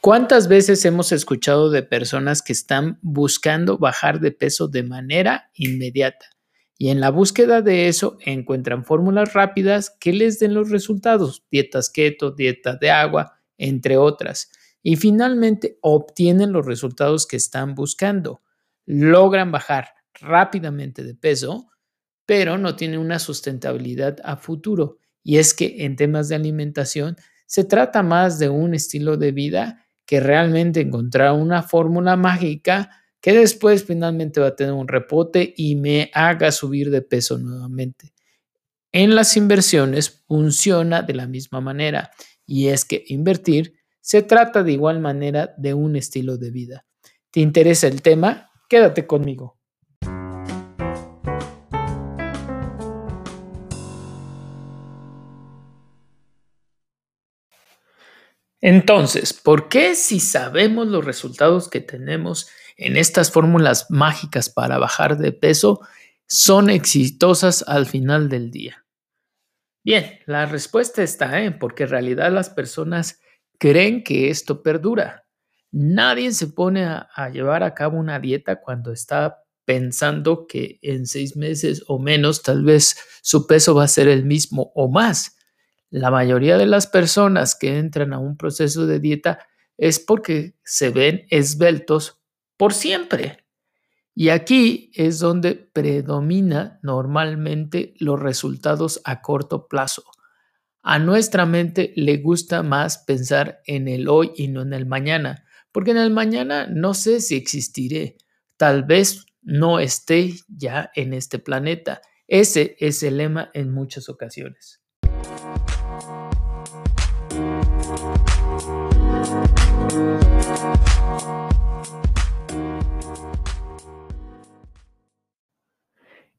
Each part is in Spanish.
¿Cuántas veces hemos escuchado de personas que están buscando bajar de peso de manera inmediata? Y en la búsqueda de eso encuentran fórmulas rápidas que les den los resultados, dietas keto, dieta de agua, entre otras. Y finalmente obtienen los resultados que están buscando. Logran bajar rápidamente de peso, pero no tienen una sustentabilidad a futuro. Y es que en temas de alimentación se trata más de un estilo de vida que realmente encontrar una fórmula mágica que después finalmente va a tener un repote y me haga subir de peso nuevamente. En las inversiones funciona de la misma manera y es que invertir se trata de igual manera de un estilo de vida. ¿Te interesa el tema? Quédate conmigo. Entonces, ¿por qué si sabemos los resultados que tenemos en estas fórmulas mágicas para bajar de peso son exitosas al final del día? Bien, la respuesta está en porque en realidad las personas creen que esto perdura. Nadie se pone a, a llevar a cabo una dieta cuando está pensando que en seis meses o menos tal vez su peso va a ser el mismo o más. La mayoría de las personas que entran a un proceso de dieta es porque se ven esbeltos por siempre. Y aquí es donde predomina normalmente los resultados a corto plazo. A nuestra mente le gusta más pensar en el hoy y no en el mañana, porque en el mañana no sé si existiré, tal vez no esté ya en este planeta. Ese es el lema en muchas ocasiones.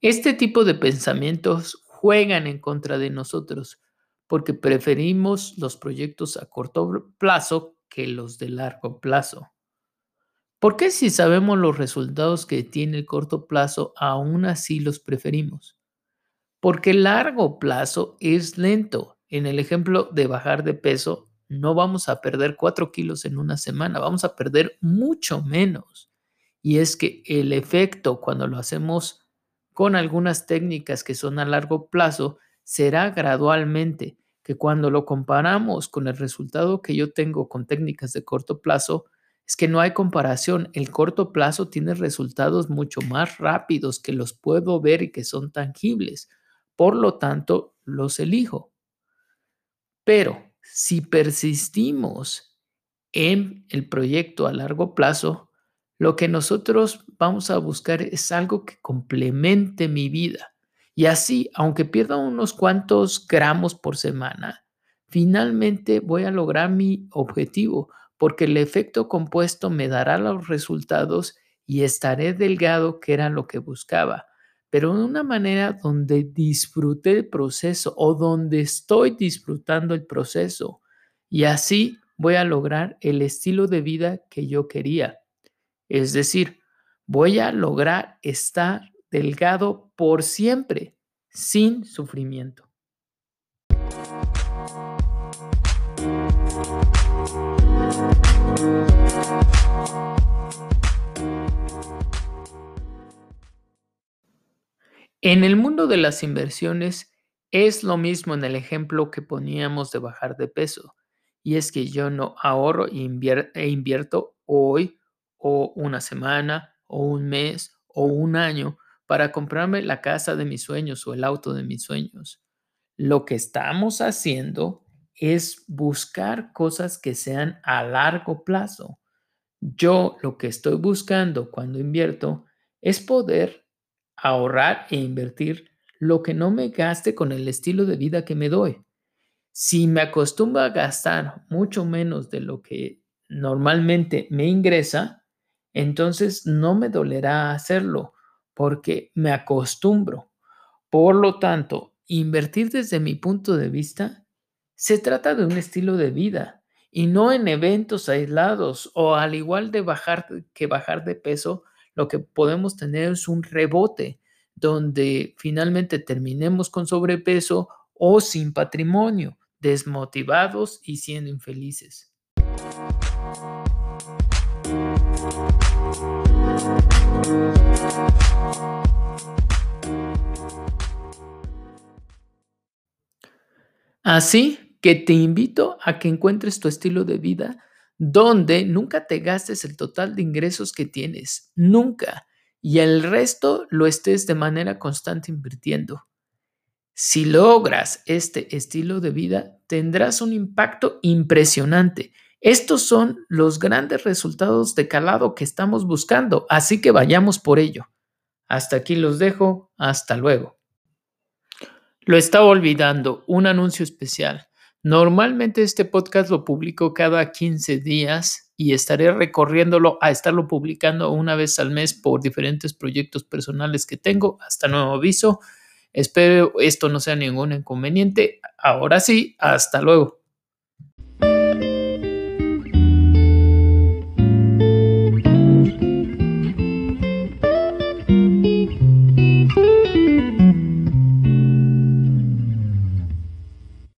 Este tipo de pensamientos juegan en contra de nosotros porque preferimos los proyectos a corto plazo que los de largo plazo. ¿Por qué si sabemos los resultados que tiene el corto plazo, aún así los preferimos? Porque el largo plazo es lento. En el ejemplo de bajar de peso, no vamos a perder 4 kilos en una semana, vamos a perder mucho menos. Y es que el efecto cuando lo hacemos con algunas técnicas que son a largo plazo, será gradualmente que cuando lo comparamos con el resultado que yo tengo con técnicas de corto plazo, es que no hay comparación. El corto plazo tiene resultados mucho más rápidos que los puedo ver y que son tangibles. Por lo tanto, los elijo. Pero si persistimos en el proyecto a largo plazo, lo que nosotros vamos a buscar es algo que complemente mi vida. Y así, aunque pierda unos cuantos gramos por semana, finalmente voy a lograr mi objetivo, porque el efecto compuesto me dará los resultados y estaré delgado, que era lo que buscaba, pero de una manera donde disfrute el proceso o donde estoy disfrutando el proceso. Y así voy a lograr el estilo de vida que yo quería. Es decir, voy a lograr estar delgado por siempre, sin sufrimiento. En el mundo de las inversiones es lo mismo en el ejemplo que poníamos de bajar de peso. Y es que yo no ahorro e invierto hoy o una semana o un mes o un año para comprarme la casa de mis sueños o el auto de mis sueños. Lo que estamos haciendo es buscar cosas que sean a largo plazo. Yo lo que estoy buscando cuando invierto es poder ahorrar e invertir lo que no me gaste con el estilo de vida que me doy. Si me acostumbro a gastar mucho menos de lo que normalmente me ingresa, entonces no me dolerá hacerlo porque me acostumbro. Por lo tanto, invertir desde mi punto de vista se trata de un estilo de vida y no en eventos aislados o al igual de bajar que bajar de peso, lo que podemos tener es un rebote donde finalmente terminemos con sobrepeso o sin patrimonio, desmotivados y siendo infelices. Así que te invito a que encuentres tu estilo de vida donde nunca te gastes el total de ingresos que tienes, nunca, y el resto lo estés de manera constante invirtiendo. Si logras este estilo de vida, tendrás un impacto impresionante. Estos son los grandes resultados de calado que estamos buscando, así que vayamos por ello. Hasta aquí los dejo, hasta luego. Lo estaba olvidando, un anuncio especial. Normalmente este podcast lo publico cada 15 días y estaré recorriéndolo a estarlo publicando una vez al mes por diferentes proyectos personales que tengo. Hasta nuevo aviso. Espero esto no sea ningún inconveniente. Ahora sí, hasta luego.